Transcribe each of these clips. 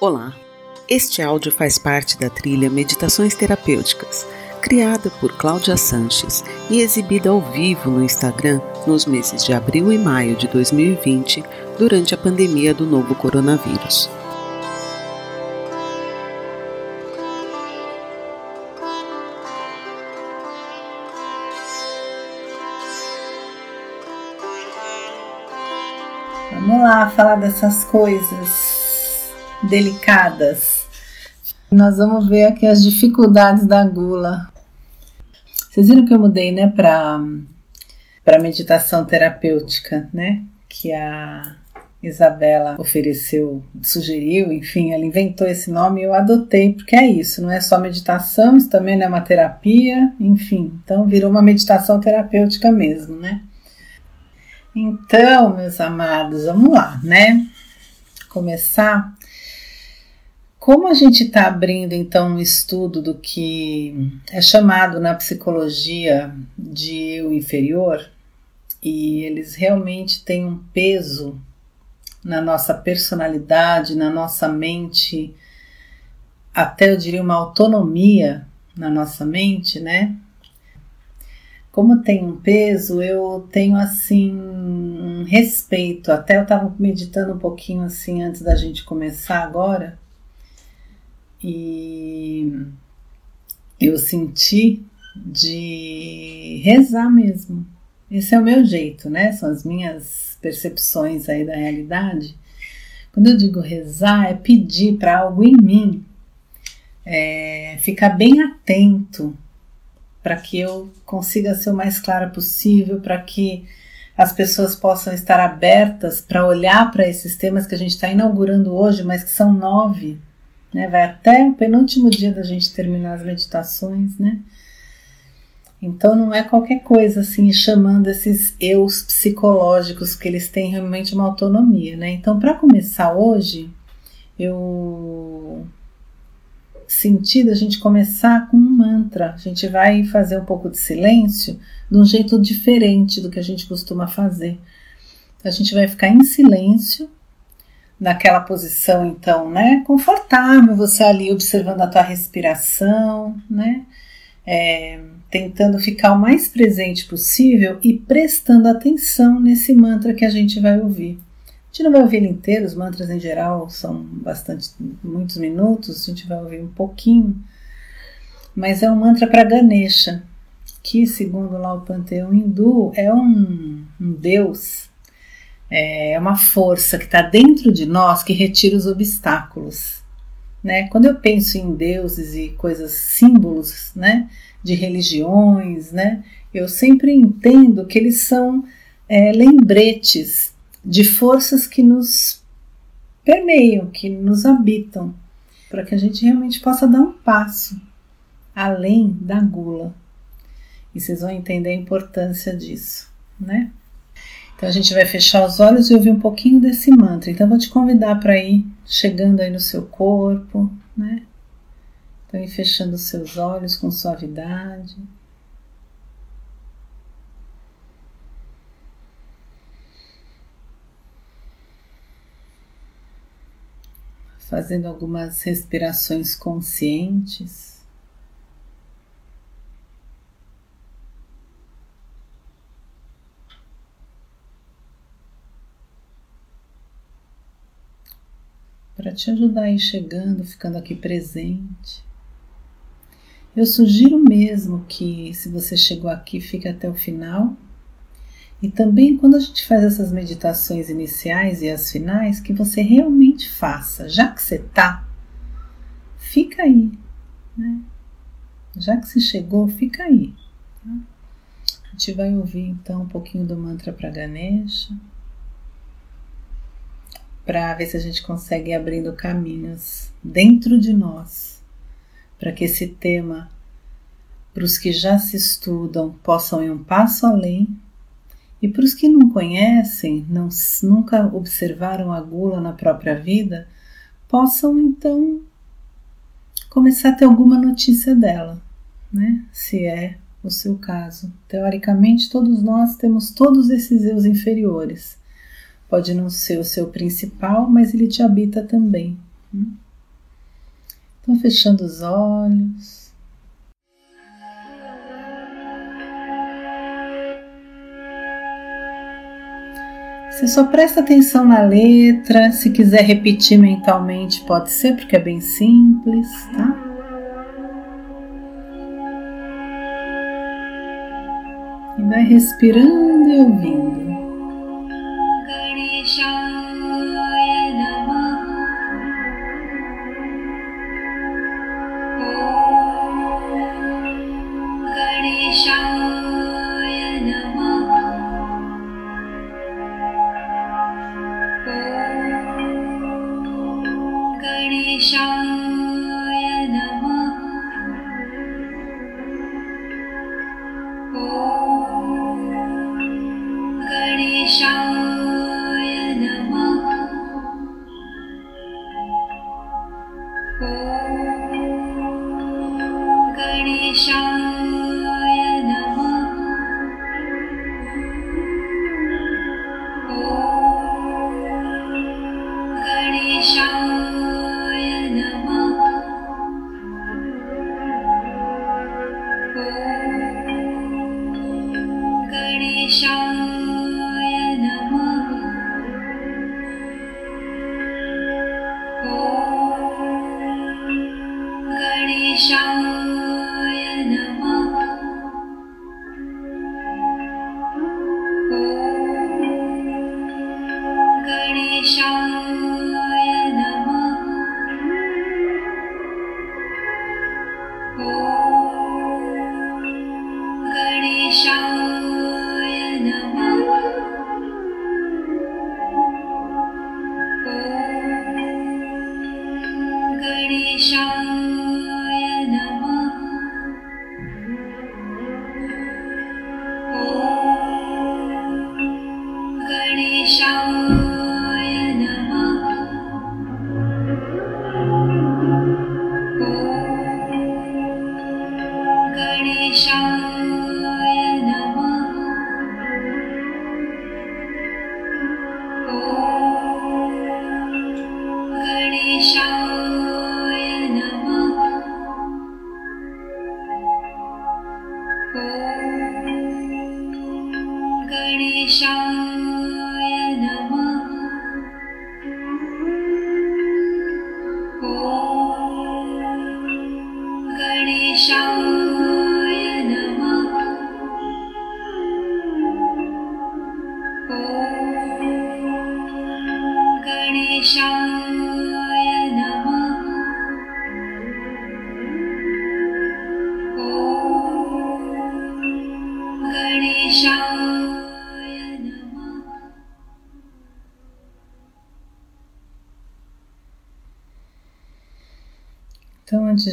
Olá, este áudio faz parte da trilha Meditações Terapêuticas, criada por Cláudia Sanches e exibida ao vivo no Instagram nos meses de abril e maio de 2020, durante a pandemia do novo coronavírus. Vamos lá falar dessas coisas delicadas. Nós vamos ver aqui as dificuldades da gula. Vocês viram que eu mudei, né, para para meditação terapêutica, né? Que a Isabela ofereceu, sugeriu, enfim, ela inventou esse nome e eu adotei, porque é isso, não é só meditação, isso também é uma terapia, enfim, então virou uma meditação terapêutica mesmo, né? Então, meus amados, vamos lá, né? Começar como a gente está abrindo então um estudo do que é chamado na psicologia de eu inferior, e eles realmente têm um peso na nossa personalidade, na nossa mente, até eu diria uma autonomia na nossa mente, né? Como tem um peso, eu tenho assim um respeito. Até eu estava meditando um pouquinho assim antes da gente começar agora e eu senti de rezar mesmo. Esse é o meu jeito, né? São as minhas percepções aí da realidade. Quando eu digo rezar, é pedir para algo em mim, é, ficar bem atento para que eu consiga ser o mais clara possível, para que as pessoas possam estar abertas para olhar para esses temas que a gente está inaugurando hoje, mas que são nove né? Vai até o penúltimo dia da gente terminar as meditações, né? Então não é qualquer coisa assim, chamando esses eus psicológicos, que eles têm realmente uma autonomia, né? Então, para começar hoje, eu senti da gente começar com um mantra. A gente vai fazer um pouco de silêncio de um jeito diferente do que a gente costuma fazer. A gente vai ficar em silêncio naquela posição então, né, confortável, você ali observando a tua respiração, né, é, tentando ficar o mais presente possível e prestando atenção nesse mantra que a gente vai ouvir. A gente não vai ouvir ele inteiro, os mantras em geral são bastante, muitos minutos, a gente vai ouvir um pouquinho, mas é um mantra para Ganesha, que segundo lá o panteão hindu é um, um deus é uma força que está dentro de nós que retira os obstáculos. Né? Quando eu penso em deuses e coisas, símbolos né, de religiões, né, eu sempre entendo que eles são é, lembretes de forças que nos permeiam, que nos habitam, para que a gente realmente possa dar um passo além da gula. E vocês vão entender a importância disso, né? Então a gente vai fechar os olhos e ouvir um pouquinho desse mantra. Então vou te convidar para ir chegando aí no seu corpo, né? Então ir fechando os seus olhos com suavidade. Fazendo algumas respirações conscientes. Para te ajudar a ir chegando, ficando aqui presente. Eu sugiro mesmo que, se você chegou aqui, fique até o final. E também, quando a gente faz essas meditações iniciais e as finais, que você realmente faça. Já que você tá, fica aí. Né? Já que você chegou, fica aí. Tá? A gente vai ouvir então um pouquinho do mantra para Ganesha para ver se a gente consegue ir abrindo caminhos dentro de nós, para que esse tema, para os que já se estudam, possam ir um passo além, e para os que não conhecem, não, nunca observaram a gula na própria vida, possam então começar a ter alguma notícia dela, né? Se é o seu caso. Teoricamente, todos nós temos todos esses eus inferiores Pode não ser o seu principal, mas ele te habita também. Hum? Então, fechando os olhos. Você só presta atenção na letra, se quiser repetir mentalmente pode ser, porque é bem simples, tá? E vai respirando e ouvindo.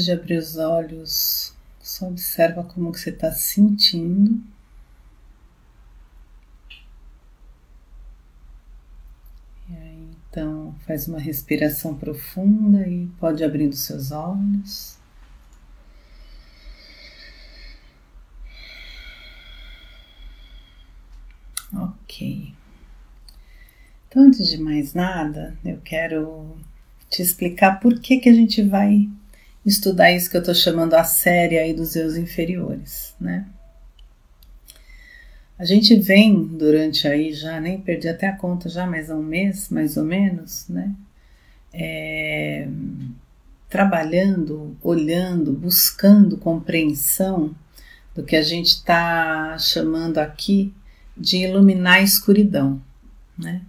De abrir os olhos, só observa como que você está sentindo. E aí, então, faz uma respiração profunda e pode abrindo seus olhos. Ok. Então, antes de mais nada, eu quero te explicar por que, que a gente vai estudar isso que eu estou chamando a série aí dos eus inferiores, né? A gente vem durante aí já, nem perdi até a conta já, mais um mês, mais ou menos, né? É, trabalhando, olhando, buscando compreensão do que a gente está chamando aqui de iluminar a escuridão, né?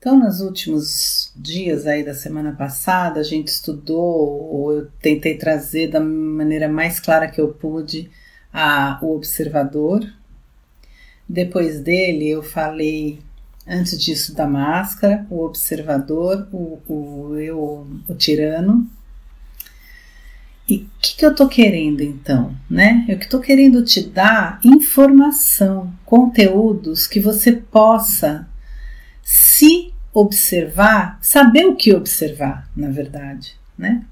Então, nos últimos dias aí da semana passada, a gente estudou, ou eu tentei trazer da maneira mais clara que eu pude, a, o observador. Depois dele, eu falei, antes disso, da máscara, o observador, o, o eu, o tirano. E o que, que eu estou querendo então? Né? Eu estou querendo te dar informação, conteúdos que você possa se observar, saber o que observar, na verdade, né?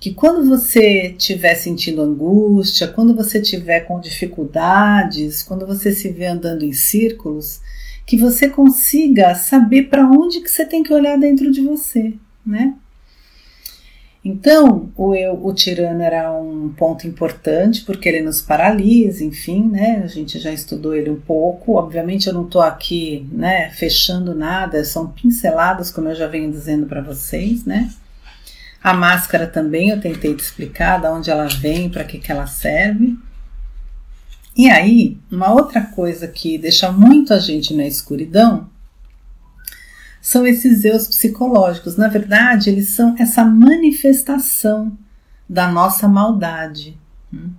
Que quando você estiver sentindo angústia, quando você estiver com dificuldades, quando você se vê andando em círculos, que você consiga saber para onde que você tem que olhar dentro de você, né? Então, o eu, o tirano era um ponto importante porque ele nos paralisa, enfim, né? A gente já estudou ele um pouco. Obviamente, eu não estou aqui, né, fechando nada, são pinceladas, como eu já venho dizendo para vocês, né? A máscara também eu tentei te explicar de onde ela vem, para que, que ela serve. E aí, uma outra coisa que deixa muito a gente na escuridão são esses eus psicológicos. Na verdade, eles são essa manifestação da nossa maldade. Hum.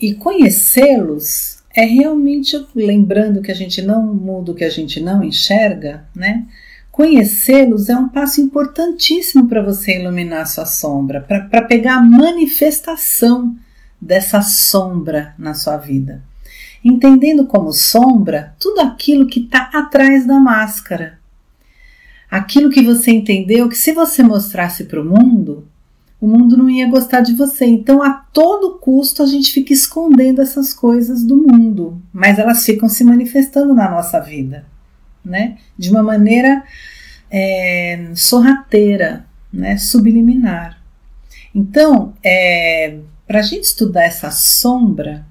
E conhecê-los é realmente, lembrando que a gente não muda o que a gente não enxerga, né? Conhecê-los é um passo importantíssimo para você iluminar sua sombra, para pegar a manifestação dessa sombra na sua vida. Entendendo como sombra tudo aquilo que está atrás da máscara aquilo que você entendeu que se você mostrasse para o mundo, o mundo não ia gostar de você. Então, a todo custo, a gente fica escondendo essas coisas do mundo, mas elas ficam se manifestando na nossa vida, né? De uma maneira é, sorrateira, né? Subliminar. Então, é, para a gente estudar essa sombra,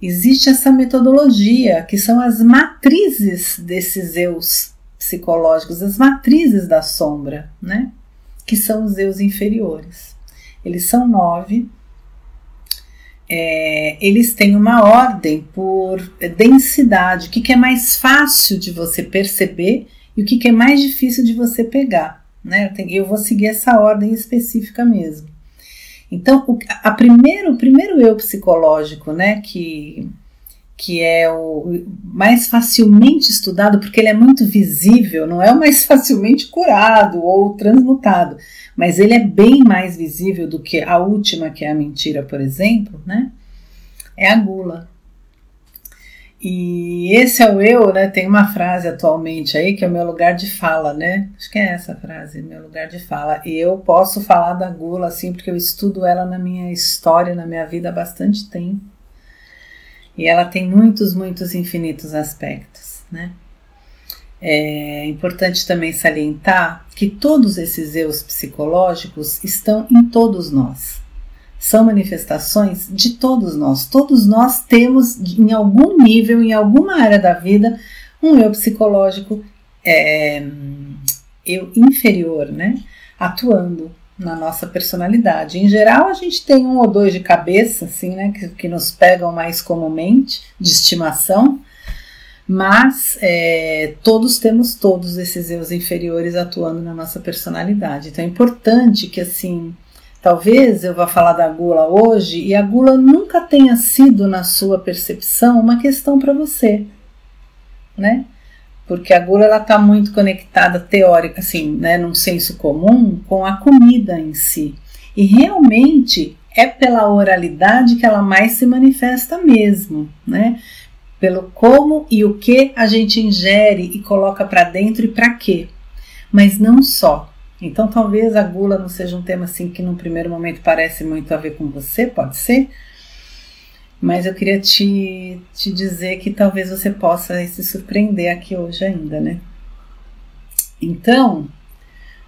existe essa metodologia que são as matrizes desses eus psicológicos, as matrizes da sombra, né? Que são os eus inferiores. Eles são nove. É, eles têm uma ordem por densidade, o que, que é mais fácil de você perceber e o que, que é mais difícil de você pegar. Né? Eu, vou seguir essa ordem específica mesmo. Então, o, a primeiro, o primeiro eu psicológico, né, que que é o mais facilmente estudado porque ele é muito visível, não é o mais facilmente curado ou transmutado, mas ele é bem mais visível do que a última, que é a mentira, por exemplo, né? É a gula. E esse é o eu, né? Tem uma frase atualmente aí que é o meu lugar de fala, né? Acho que é essa frase, meu lugar de fala. E eu posso falar da gula assim, porque eu estudo ela na minha história, na minha vida há bastante tempo. E ela tem muitos, muitos infinitos aspectos, né? É importante também salientar que todos esses eus psicológicos estão em todos nós. São manifestações de todos nós. Todos nós temos, em algum nível, em alguma área da vida, um eu psicológico é, eu inferior, né? Atuando na nossa personalidade. Em geral, a gente tem um ou dois de cabeça, assim, né, que, que nos pegam mais comumente, de estimação, mas é, todos temos todos esses eus inferiores atuando na nossa personalidade. Então é importante que, assim, talvez eu vá falar da gula hoje e a gula nunca tenha sido, na sua percepção, uma questão para você, né? Porque a gula ela está muito conectada teórica, assim, né, num senso comum, com a comida em si. E realmente é pela oralidade que ela mais se manifesta mesmo, né? Pelo como e o que a gente ingere e coloca para dentro e para quê. Mas não só. Então talvez a gula não seja um tema assim que num primeiro momento parece muito a ver com você, pode ser, mas eu queria te, te dizer que talvez você possa se surpreender aqui hoje ainda, né? Então,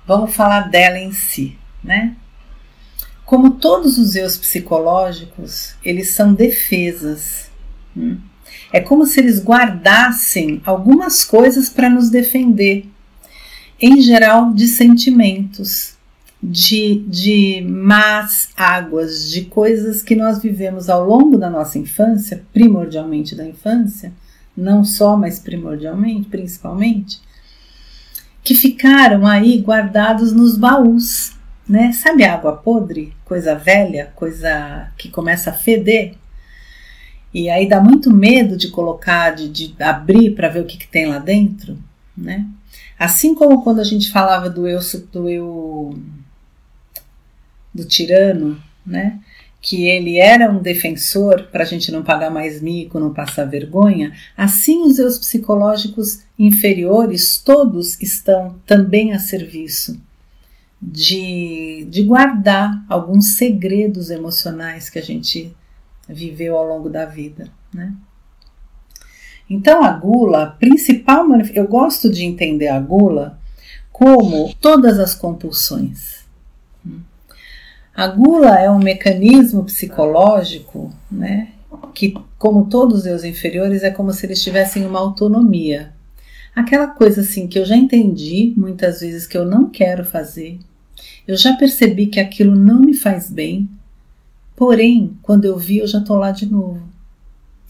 vamos falar dela em si, né? Como todos os eus psicológicos, eles são defesas. Hum? É como se eles guardassem algumas coisas para nos defender, em geral de sentimentos de, de más águas, de coisas que nós vivemos ao longo da nossa infância, primordialmente da infância, não só, mas primordialmente, principalmente, que ficaram aí guardados nos baús, né? Sabe água podre, coisa velha, coisa que começa a feder? E aí dá muito medo de colocar, de, de abrir para ver o que, que tem lá dentro, né? Assim como quando a gente falava do eu, do eu do tirano, né? que ele era um defensor para a gente não pagar mais mico, não passar vergonha, assim os seus psicológicos inferiores todos estão também a serviço de, de guardar alguns segredos emocionais que a gente viveu ao longo da vida. Né? Então a gula, a principal eu gosto de entender a gula como todas as compulsões. A gula é um mecanismo psicológico, né? Que, como todos os inferiores, é como se eles tivessem uma autonomia. Aquela coisa assim que eu já entendi muitas vezes que eu não quero fazer, eu já percebi que aquilo não me faz bem, porém, quando eu vi, eu já estou lá de novo,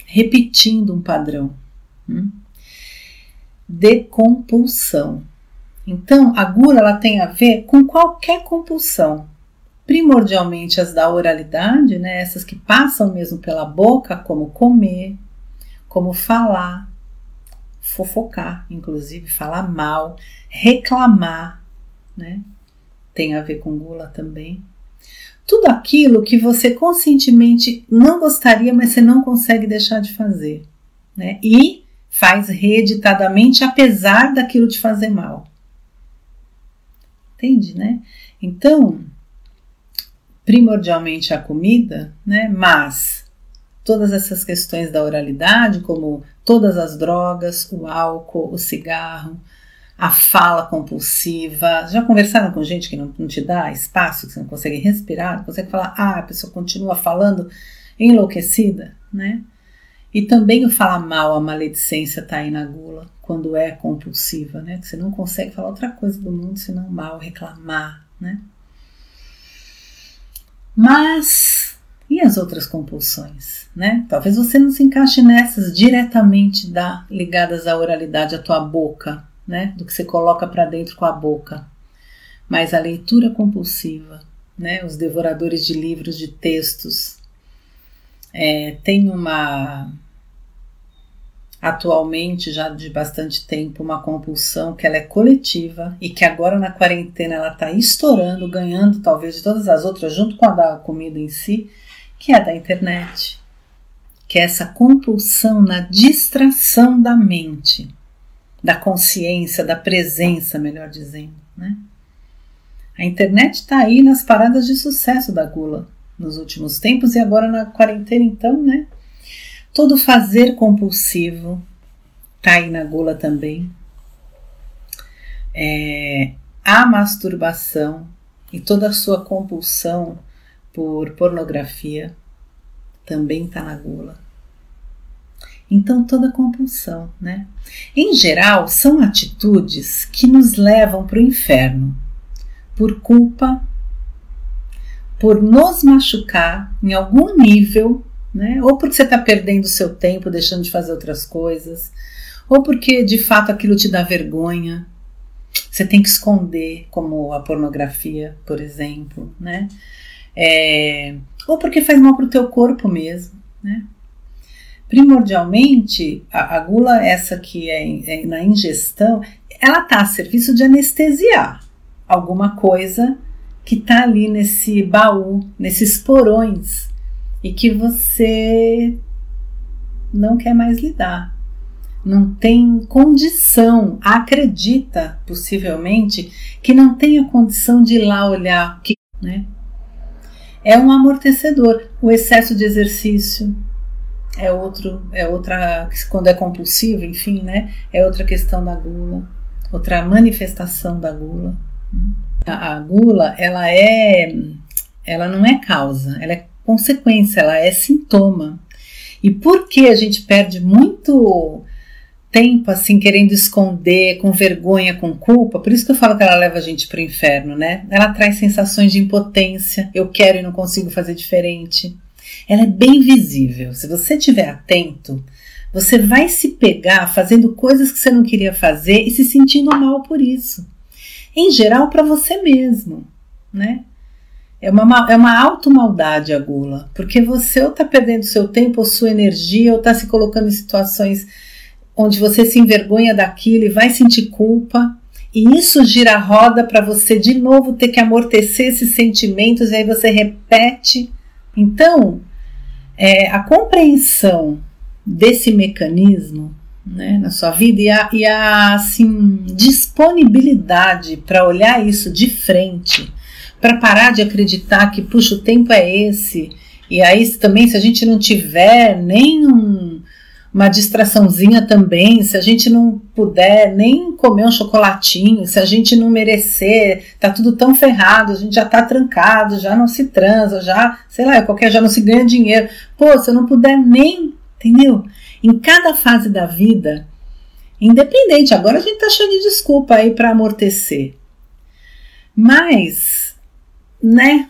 repetindo um padrão. Hum? De compulsão. Então, a gula ela tem a ver com qualquer compulsão, primordialmente as da oralidade, né, essas que passam mesmo pela boca, como comer, como falar, fofocar, inclusive falar mal, reclamar, né? Tem a ver com gula também. Tudo aquilo que você conscientemente não gostaria, mas você não consegue deixar de fazer, né? E faz reeditadamente apesar daquilo te fazer mal. Entende, né? Então, primordialmente a comida, né? Mas todas essas questões da oralidade, como todas as drogas, o álcool, o cigarro, a fala compulsiva. Já conversaram com gente que não, não te dá espaço, que você não consegue respirar, não consegue falar, ah, a pessoa continua falando enlouquecida, né? E também o falar mal, a maledicência está aí na gula, quando é compulsiva, né? Que você não consegue falar outra coisa do mundo senão mal, reclamar, né? Mas e as outras compulsões, né? Talvez você não se encaixe nessas diretamente da, ligadas à oralidade, à tua boca, né? Do que você coloca para dentro com a boca. Mas a leitura compulsiva, né? Os devoradores de livros, de textos, é, tem uma atualmente já de bastante tempo uma compulsão que ela é coletiva e que agora na quarentena ela está estourando, ganhando talvez de todas as outras junto com a da comida em si, que é da internet, que é essa compulsão na distração da mente, da consciência, da presença, melhor dizendo, né? A internet está aí nas paradas de sucesso da gula nos últimos tempos e agora na quarentena, então, né? Todo fazer compulsivo tá aí na gula também. É, a masturbação e toda a sua compulsão por pornografia também está na gula. Então, toda compulsão, né? Em geral, são atitudes que nos levam para o inferno por culpa, por nos machucar em algum nível né? Ou porque você está perdendo seu tempo, deixando de fazer outras coisas, ou porque de fato aquilo te dá vergonha. Você tem que esconder, como a pornografia, por exemplo, né? É, ou porque faz mal para o teu corpo mesmo, né? Primordialmente, a, a gula, essa que é, é na ingestão, ela está a serviço de anestesiar alguma coisa que está ali nesse baú, nesses porões e que você não quer mais lidar, não tem condição, acredita possivelmente que não tenha condição de ir lá olhar, que, né? É um amortecedor. O excesso de exercício é outro, é outra quando é compulsivo, enfim, né? É outra questão da gula, outra manifestação da gula. A, a gula, ela é, ela não é causa, ela é consequência, ela é sintoma. E por que a gente perde muito tempo assim querendo esconder, com vergonha, com culpa? Por isso que eu falo que ela leva a gente para o inferno, né? Ela traz sensações de impotência, eu quero e não consigo fazer diferente. Ela é bem visível. Se você estiver atento, você vai se pegar fazendo coisas que você não queria fazer e se sentindo mal por isso. Em geral, para você mesmo, né? É uma, é uma auto-maldade a gula, porque você ou está perdendo seu tempo ou sua energia, ou está se colocando em situações onde você se envergonha daquilo e vai sentir culpa, e isso gira a roda para você de novo ter que amortecer esses sentimentos, e aí você repete. Então, é, a compreensão desse mecanismo né, na sua vida e a, e a assim, disponibilidade para olhar isso de frente para parar de acreditar que, puxa, o tempo é esse. E aí também, se a gente não tiver nem um, uma distraçãozinha também, se a gente não puder nem comer um chocolatinho, se a gente não merecer, tá tudo tão ferrado, a gente já tá trancado, já não se transa, já, sei lá, qualquer já não se ganha dinheiro. Pô, se eu não puder nem, entendeu? Em cada fase da vida, independente, agora a gente tá cheio de desculpa aí para amortecer. Mas, né?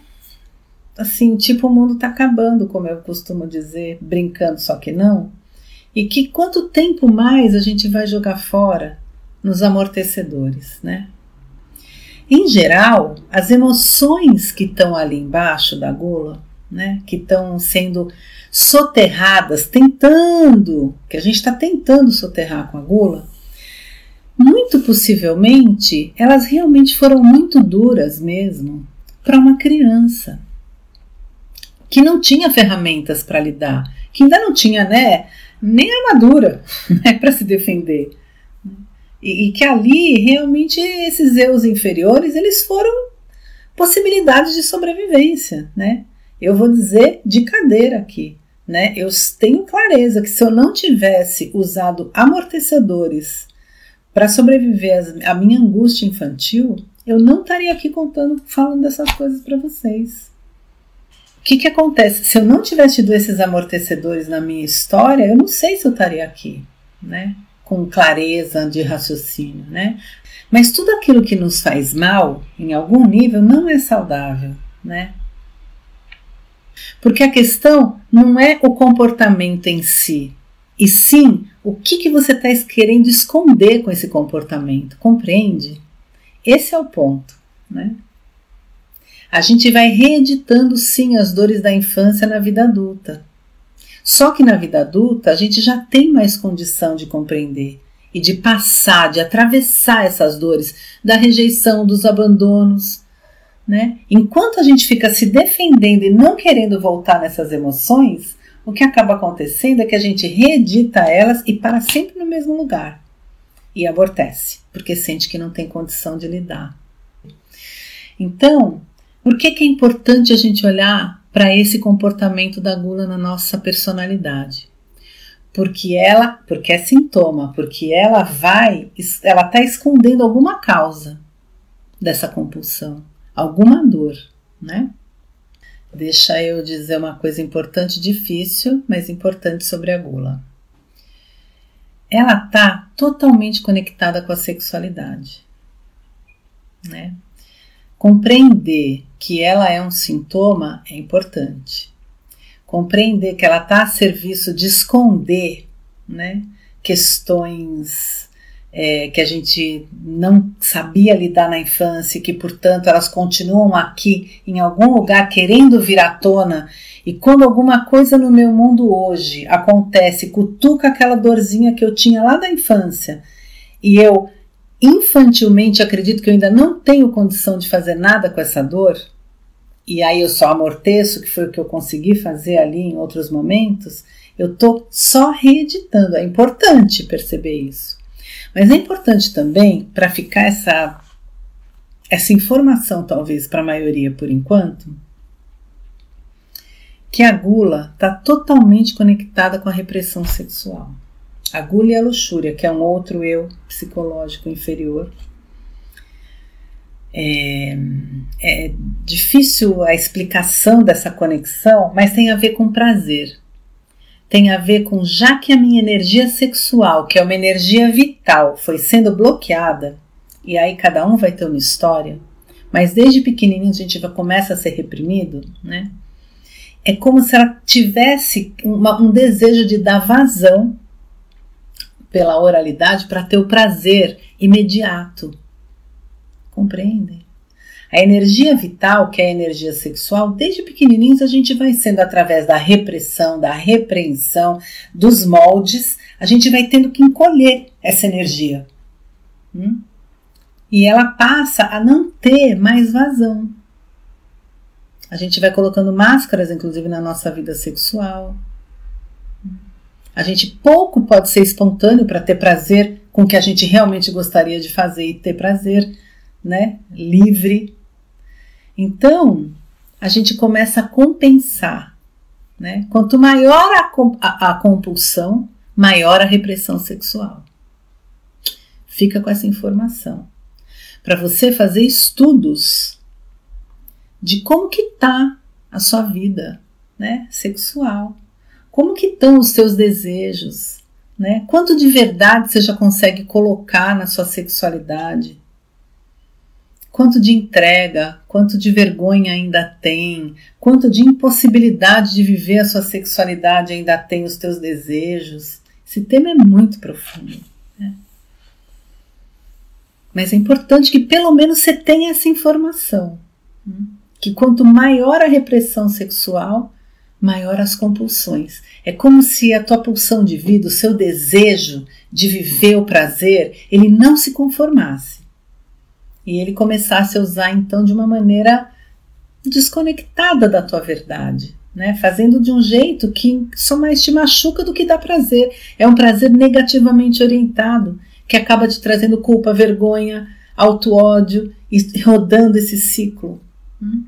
Assim, tipo, o mundo tá acabando, como eu costumo dizer, brincando, só que não e que quanto tempo mais a gente vai jogar fora nos amortecedores, né? Em geral, as emoções que estão ali embaixo da gula, né, que estão sendo soterradas, tentando, que a gente está tentando soterrar com a gula, muito possivelmente elas realmente foram muito duras mesmo para uma criança que não tinha ferramentas para lidar, que ainda não tinha, né, nem armadura né, para se defender. E, e, que ali realmente esses eus inferiores eles foram possibilidades de sobrevivência, né? Eu vou dizer de cadeira aqui, né? Eu tenho clareza que se eu não tivesse usado amortecedores para sobreviver à minha angústia infantil, eu não estaria aqui contando, falando dessas coisas para vocês que, que acontece? Se eu não tivesse tido esses amortecedores na minha história, eu não sei se eu estaria aqui, né? Com clareza de raciocínio, né? Mas tudo aquilo que nos faz mal, em algum nível, não é saudável, né? Porque a questão não é o comportamento em si, e sim o que, que você está querendo esconder com esse comportamento, compreende? Esse é o ponto, né? A gente vai reeditando sim as dores da infância na vida adulta. Só que na vida adulta a gente já tem mais condição de compreender e de passar, de atravessar essas dores da rejeição, dos abandonos. Né? Enquanto a gente fica se defendendo e não querendo voltar nessas emoções, o que acaba acontecendo é que a gente reedita elas e para sempre no mesmo lugar. E abortece, porque sente que não tem condição de lidar. Então, por que, que é importante a gente olhar para esse comportamento da gula na nossa personalidade? Porque ela, porque é sintoma, porque ela vai, ela está escondendo alguma causa dessa compulsão, alguma dor, né? Deixa eu dizer uma coisa importante, difícil, mas importante sobre a gula. Ela está totalmente conectada com a sexualidade, né? Compreender que ela é um sintoma é importante. Compreender que ela está a serviço de esconder né, questões é, que a gente não sabia lidar na infância e que, portanto, elas continuam aqui em algum lugar querendo vir à tona. E quando alguma coisa no meu mundo hoje acontece, cutuca aquela dorzinha que eu tinha lá da infância e eu infantilmente acredito que eu ainda não tenho condição de fazer nada com essa dor, e aí eu só amorteço, que foi o que eu consegui fazer ali em outros momentos, eu estou só reeditando. É importante perceber isso. Mas é importante também, para ficar essa, essa informação, talvez, para a maioria por enquanto, que a gula está totalmente conectada com a repressão sexual. A gula e a luxúria, que é um outro eu psicológico inferior. É, é difícil a explicação dessa conexão, mas tem a ver com prazer. Tem a ver com já que a minha energia sexual, que é uma energia vital, foi sendo bloqueada, e aí cada um vai ter uma história, mas desde pequenininho a gente já começa a ser reprimido, né? É como se ela tivesse uma, um desejo de dar vazão pela oralidade para ter o prazer imediato. Compreendem? A energia vital, que é a energia sexual, desde pequenininhos a gente vai sendo através da repressão, da repreensão, dos moldes, a gente vai tendo que encolher essa energia. Hum? E ela passa a não ter mais vazão. A gente vai colocando máscaras, inclusive, na nossa vida sexual. A gente pouco pode ser espontâneo para ter prazer com o que a gente realmente gostaria de fazer e ter prazer, né? Livre. Então, a gente começa a compensar, né? Quanto maior a, a, a compulsão, maior a repressão sexual. Fica com essa informação. Para você fazer estudos de como que tá a sua vida, né, sexual. Como que estão os seus desejos, né? Quanto de verdade você já consegue colocar na sua sexualidade? Quanto de entrega, quanto de vergonha ainda tem, quanto de impossibilidade de viver a sua sexualidade ainda tem os teus desejos. Esse tema é muito profundo. Né? Mas é importante que pelo menos você tenha essa informação. Hum? Que quanto maior a repressão sexual, maior as compulsões. É como se a tua pulsão de vida, o seu desejo de viver o prazer, ele não se conformasse. E ele começasse a usar então de uma maneira desconectada da tua verdade, né? Fazendo de um jeito que só mais te machuca do que dá prazer. É um prazer negativamente orientado que acaba te trazendo culpa, vergonha, auto-ódio e rodando esse ciclo. Hum?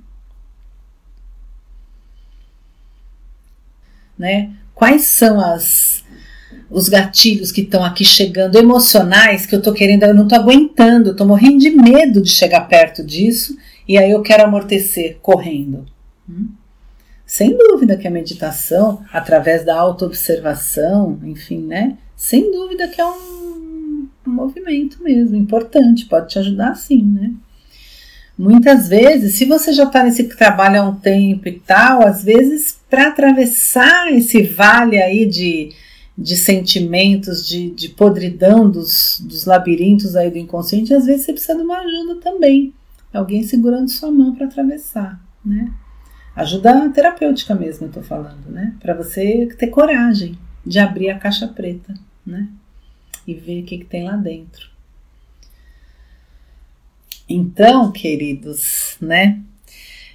Né? Quais são as os gatilhos que estão aqui chegando emocionais que eu tô querendo, eu não tô aguentando, eu tô morrendo de medo de chegar perto disso e aí eu quero amortecer correndo. Hum? Sem dúvida que a meditação, através da autoobservação, enfim, né? Sem dúvida que é um, um movimento mesmo, importante, pode te ajudar sim, né? Muitas vezes, se você já está nesse trabalho há um tempo e tal, às vezes para atravessar esse vale aí de, de sentimentos, de, de podridão dos, dos labirintos aí do inconsciente, às vezes você precisa de uma ajuda também. Alguém segurando sua mão para atravessar, né? Ajuda terapêutica mesmo, eu tô falando, né? Para você ter coragem de abrir a caixa preta, né? E ver o que, que tem lá dentro. Então, queridos, né?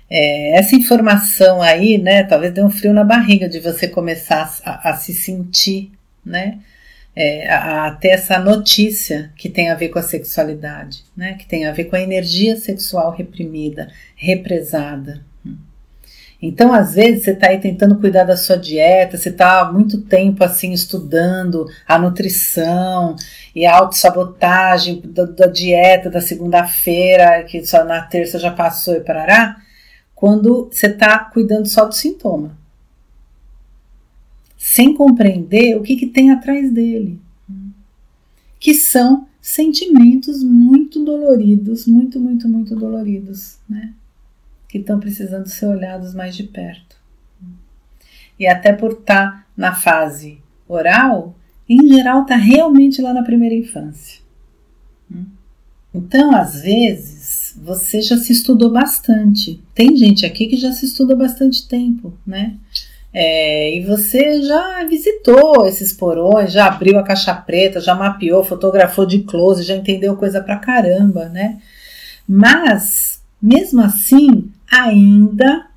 É, essa informação aí, né, talvez dê um frio na barriga de você começar a, a se sentir, né, é, a, a, ter essa notícia que tem a ver com a sexualidade, né, que tem a ver com a energia sexual reprimida, represada. Então, às vezes, você está aí tentando cuidar da sua dieta, você está há muito tempo assim estudando a nutrição e a autossabotagem da, da dieta da segunda-feira, que só na terça já passou e parará quando você está cuidando só do sintoma, sem compreender o que, que tem atrás dele, que são sentimentos muito doloridos, muito, muito, muito doloridos, né? Que estão precisando ser olhados mais de perto. E até por estar tá na fase oral, em geral está realmente lá na primeira infância. Então, às vezes, você já se estudou bastante. Tem gente aqui que já se estuda bastante tempo, né? É, e você já visitou esses porões, já abriu a caixa preta, já mapeou, fotografou de close, já entendeu coisa pra caramba, né? Mas, mesmo assim, ainda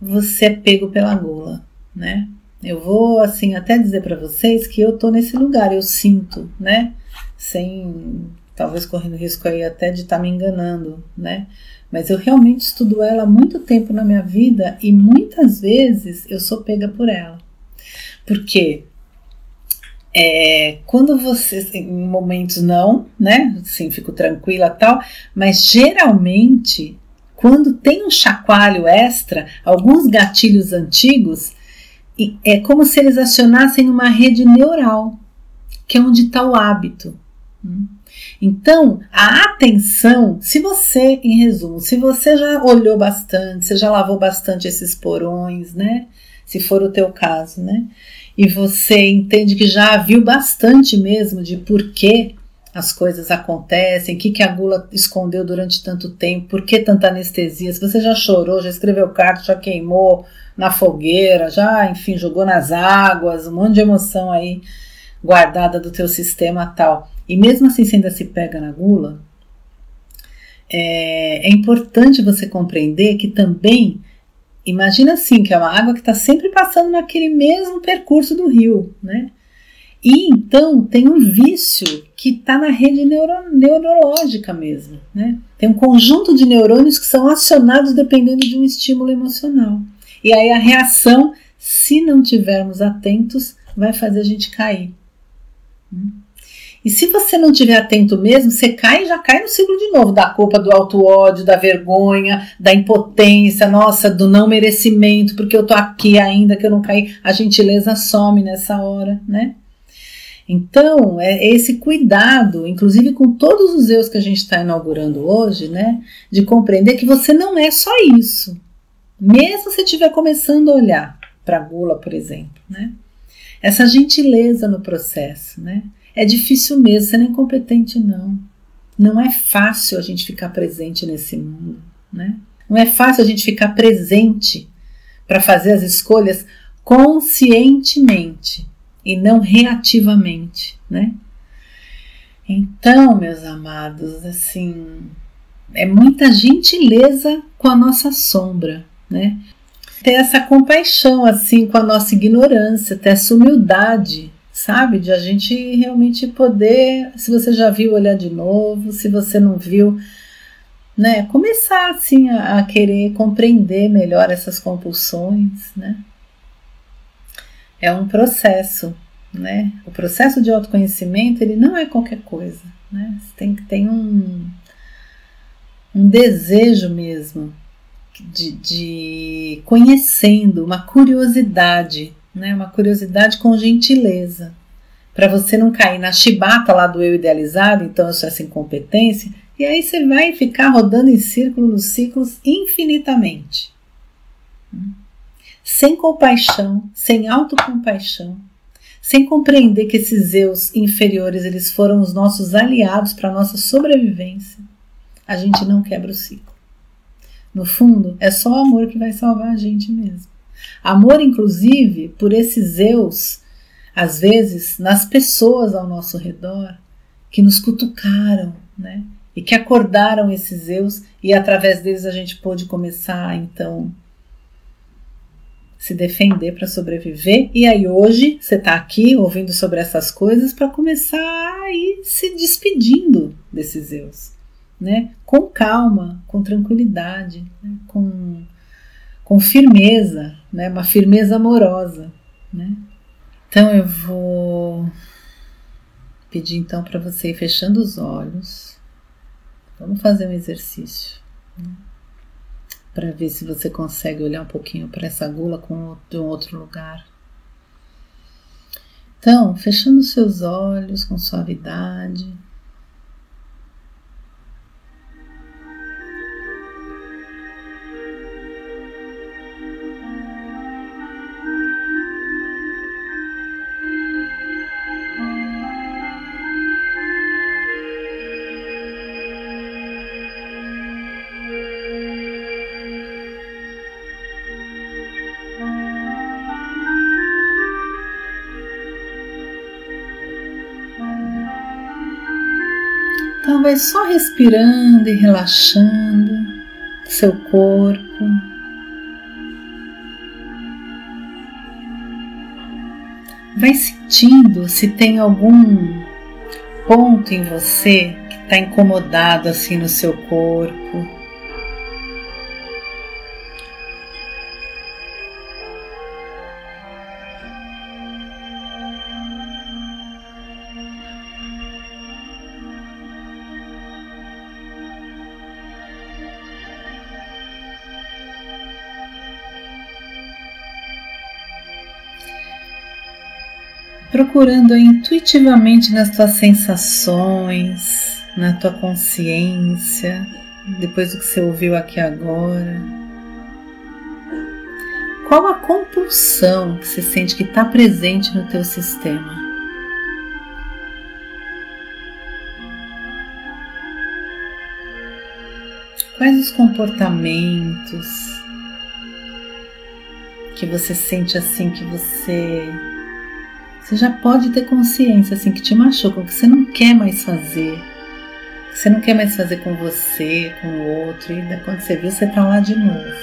você é pego pela gula, né? Eu vou, assim, até dizer para vocês que eu tô nesse lugar, eu sinto, né? Sem talvez correndo risco aí até de estar tá me enganando, né? Mas eu realmente estudo ela há muito tempo na minha vida e muitas vezes eu sou pega por ela. Porque é, quando você, em momentos não, né? Assim, fico tranquila tal, mas geralmente quando tem um chacoalho extra, alguns gatilhos antigos, é como se eles acionassem uma rede neural, que é onde está o hábito. Hum? Então, a atenção, se você, em resumo, se você já olhou bastante, você já lavou bastante esses porões, né? Se for o teu caso, né? E você entende que já viu bastante mesmo de por que as coisas acontecem, o que, que a gula escondeu durante tanto tempo, por que tanta anestesia, se você já chorou, já escreveu carta, já queimou na fogueira, já, enfim, jogou nas águas, um monte de emoção aí guardada do teu sistema tal e mesmo assim você ainda se pega na gula, é, é importante você compreender que também, imagina assim, que é uma água que está sempre passando naquele mesmo percurso do rio, né? E então tem um vício que está na rede neuro, neurológica mesmo, né? Tem um conjunto de neurônios que são acionados dependendo de um estímulo emocional. E aí a reação, se não tivermos atentos, vai fazer a gente cair. E se você não estiver atento mesmo, você cai e já cai no ciclo de novo da culpa, do auto-ódio, da vergonha, da impotência, nossa, do não merecimento, porque eu tô aqui ainda que eu não caí. A gentileza some nessa hora, né? Então, é esse cuidado, inclusive com todos os erros que a gente está inaugurando hoje, né? De compreender que você não é só isso. Mesmo se estiver começando a olhar para a gula, por exemplo, né? Essa gentileza no processo, né? É difícil mesmo, você não é incompetente, não. Não é fácil a gente ficar presente nesse mundo, né? Não é fácil a gente ficar presente para fazer as escolhas conscientemente e não reativamente, né? Então, meus amados, assim, é muita gentileza com a nossa sombra, né? Ter essa compaixão assim com a nossa ignorância, ter essa humildade sabe? De a gente realmente poder, se você já viu, olhar de novo, se você não viu, né? Começar assim a, a querer compreender melhor essas compulsões, né? É um processo, né? O processo de autoconhecimento ele não é qualquer coisa, né? Você tem que ter um, um desejo mesmo de, de conhecendo, uma curiosidade né? Uma curiosidade com gentileza. Para você não cair na chibata lá do eu idealizado, então eu sou essa incompetência, e aí você vai ficar rodando em círculo nos ciclos infinitamente. Sem compaixão, sem autocompaixão, sem compreender que esses eus inferiores eles foram os nossos aliados para a nossa sobrevivência, a gente não quebra o ciclo. No fundo, é só o amor que vai salvar a gente mesmo. Amor, inclusive, por esses eus, às vezes, nas pessoas ao nosso redor, que nos cutucaram, né? E que acordaram esses eus, e através deles a gente pôde começar, então, se defender para sobreviver. E aí hoje você está aqui ouvindo sobre essas coisas para começar a ir se despedindo desses eus, né? Com calma, com tranquilidade, né? com, com firmeza, né? Uma firmeza amorosa, né? Então eu vou pedir então para você ir fechando os olhos. Vamos fazer um exercício né? para ver se você consegue olhar um pouquinho para essa gula com de um outro lugar. Então, fechando seus olhos com suavidade. Então vai só respirando e relaxando seu corpo. Vai sentindo se tem algum ponto em você que está incomodado assim no seu corpo. Procurando intuitivamente nas tuas sensações, na tua consciência, depois do que você ouviu aqui agora. Qual a compulsão que você sente que está presente no teu sistema? Quais os comportamentos que você sente assim que você você já pode ter consciência assim que te machucam, que você não quer mais fazer, que você não quer mais fazer com você, com o outro, e quando você viu, você tá lá de novo.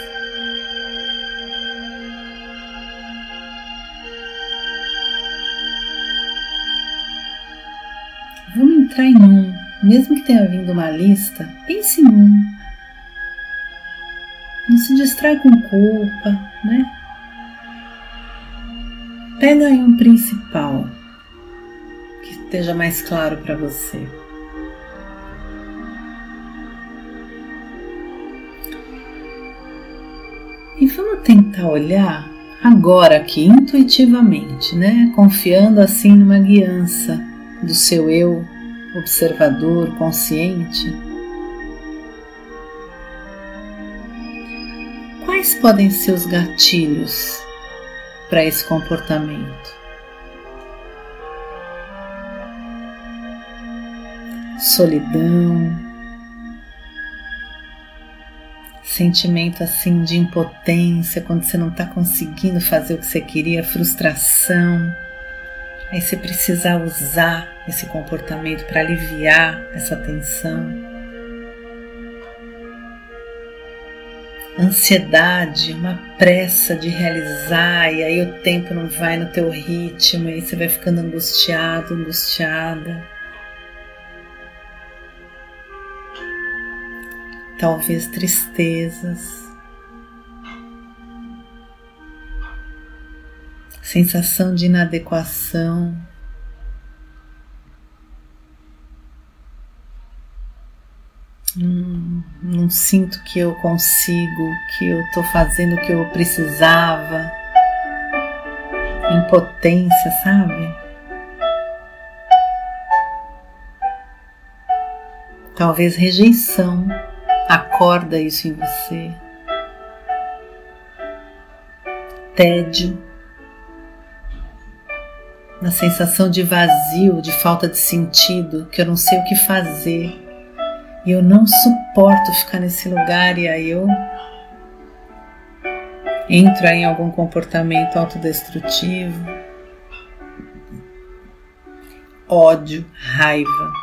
Vamos entrar em um, mesmo que tenha vindo uma lista, pense em um. Não se distrai com culpa, né? Pega aí um principal que esteja mais claro para você. E vamos tentar olhar agora aqui intuitivamente, né? Confiando assim numa guiança do seu eu observador, consciente. Quais podem ser os gatilhos para esse comportamento? Solidão, sentimento assim de impotência quando você não está conseguindo fazer o que você queria, frustração. Aí você precisa usar esse comportamento para aliviar essa tensão. Ansiedade, uma pressa de realizar, e aí o tempo não vai no teu ritmo, e aí você vai ficando angustiado, angustiada. talvez tristezas, sensação de inadequação. Hum, não sinto que eu consigo, que eu estou fazendo o que eu precisava. Impotência, sabe? Talvez rejeição. Acorda isso em você. Tédio, na sensação de vazio, de falta de sentido, que eu não sei o que fazer e eu não suporto ficar nesse lugar e aí eu entro em algum comportamento autodestrutivo, ódio, raiva.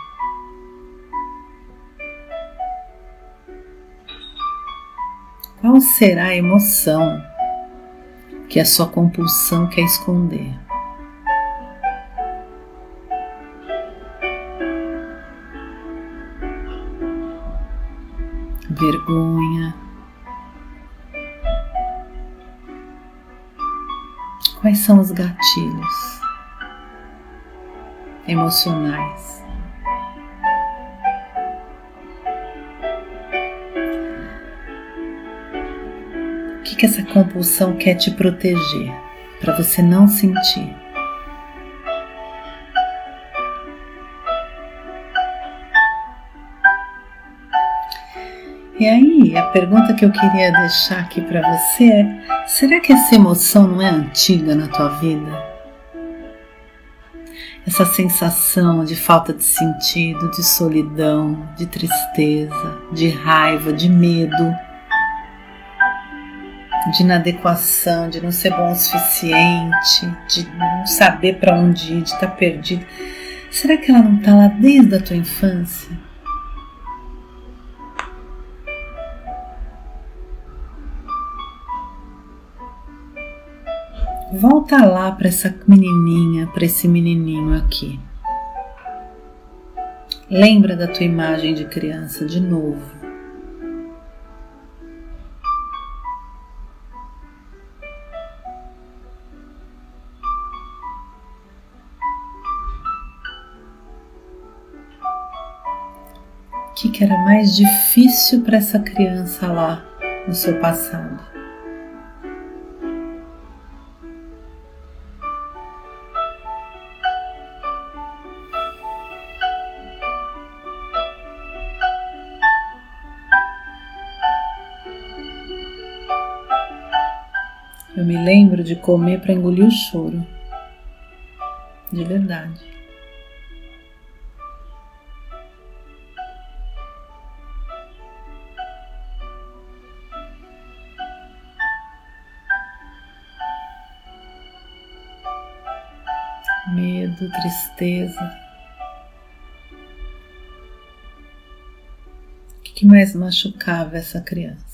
Qual será a emoção que a sua compulsão quer esconder? Vergonha. Quais são os gatilhos emocionais? que essa compulsão quer te proteger, para você não sentir. E aí, a pergunta que eu queria deixar aqui para você é: será que essa emoção não é antiga na tua vida? Essa sensação de falta de sentido, de solidão, de tristeza, de raiva, de medo de inadequação, de não ser bom o suficiente, de não saber para onde ir, de estar tá perdido. Será que ela não está lá desde a tua infância? Volta lá para essa menininha, para esse menininho aqui. Lembra da tua imagem de criança de novo. que, que era mais difícil para essa criança lá no seu passado. Eu me lembro de comer para engolir o choro. De verdade. medo, tristeza. O que mais machucava essa criança?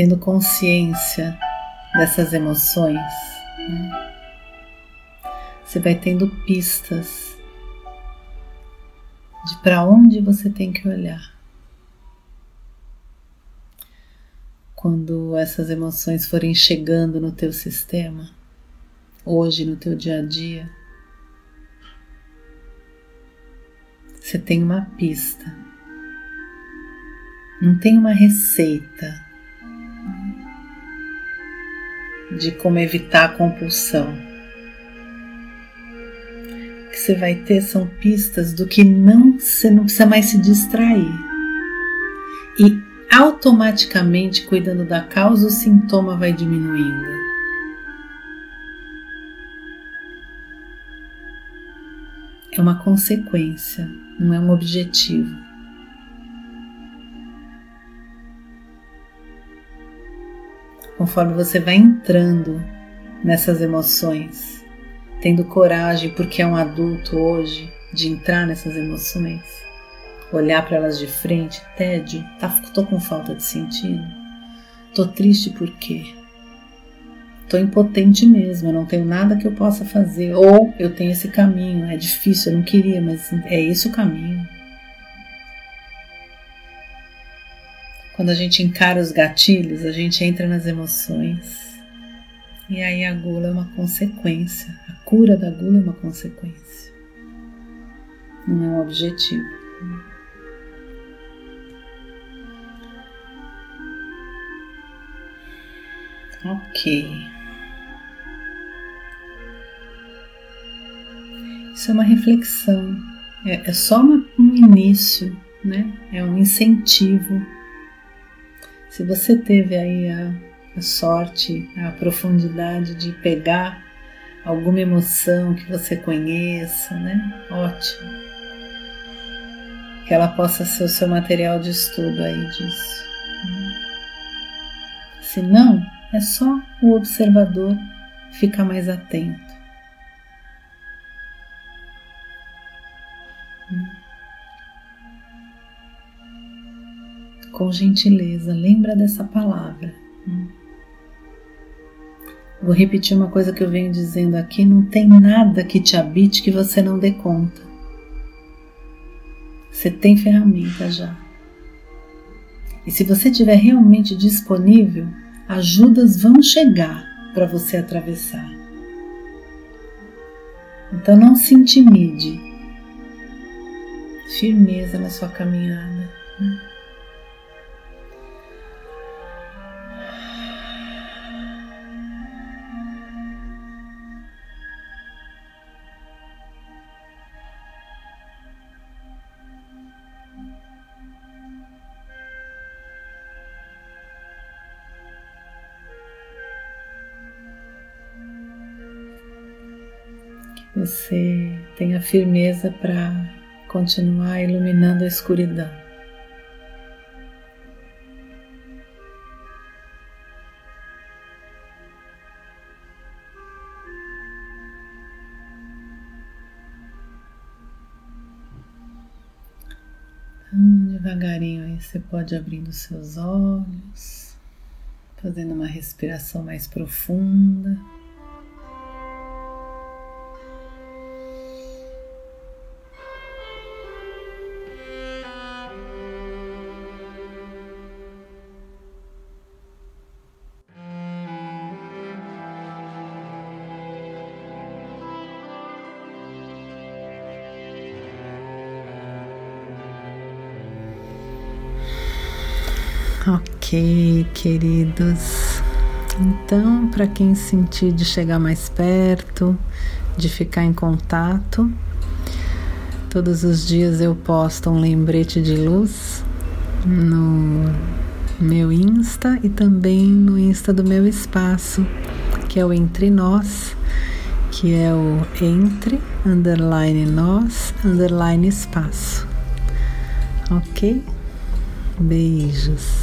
tendo consciência dessas emoções. Né? Você vai tendo pistas de para onde você tem que olhar. Quando essas emoções forem chegando no teu sistema, hoje no teu dia a dia, você tem uma pista. Não tem uma receita de como evitar a compulsão. O que você vai ter são pistas do que não você não precisa mais se distrair. E automaticamente, cuidando da causa, o sintoma vai diminuindo. É uma consequência, não é um objetivo. Conforme você vai entrando nessas emoções, tendo coragem, porque é um adulto hoje, de entrar nessas emoções, olhar para elas de frente, tédio, tá, tô com falta de sentido, tô triste por quê? Tô impotente mesmo, eu não tenho nada que eu possa fazer, ou eu tenho esse caminho, é difícil, eu não queria, mas é esse o caminho. Quando a gente encara os gatilhos, a gente entra nas emoções. E aí a gula é uma consequência, a cura da gula é uma consequência, não é um objetivo. Ok. Isso é uma reflexão, é, é só uma, um início, né? É um incentivo. Se você teve aí a, a sorte, a profundidade de pegar alguma emoção que você conheça, né? Ótimo. Que ela possa ser o seu material de estudo aí disso. Se não, é só o observador ficar mais atento. Com gentileza, lembra dessa palavra. Vou repetir uma coisa que eu venho dizendo aqui: não tem nada que te habite que você não dê conta. Você tem ferramenta já. E se você estiver realmente disponível, ajudas vão chegar para você atravessar. Então não se intimide. Firmeza na sua caminhada. Você tenha firmeza para continuar iluminando a escuridão. Devagarinho aí você pode abrindo seus olhos, fazendo uma respiração mais profunda. Ok, queridos. Então, para quem sentir de chegar mais perto, de ficar em contato, todos os dias eu posto um lembrete de luz no meu Insta e também no Insta do meu espaço, que é o Entre Nós, que é o Entre underline nós underline espaço. Ok? Beijos.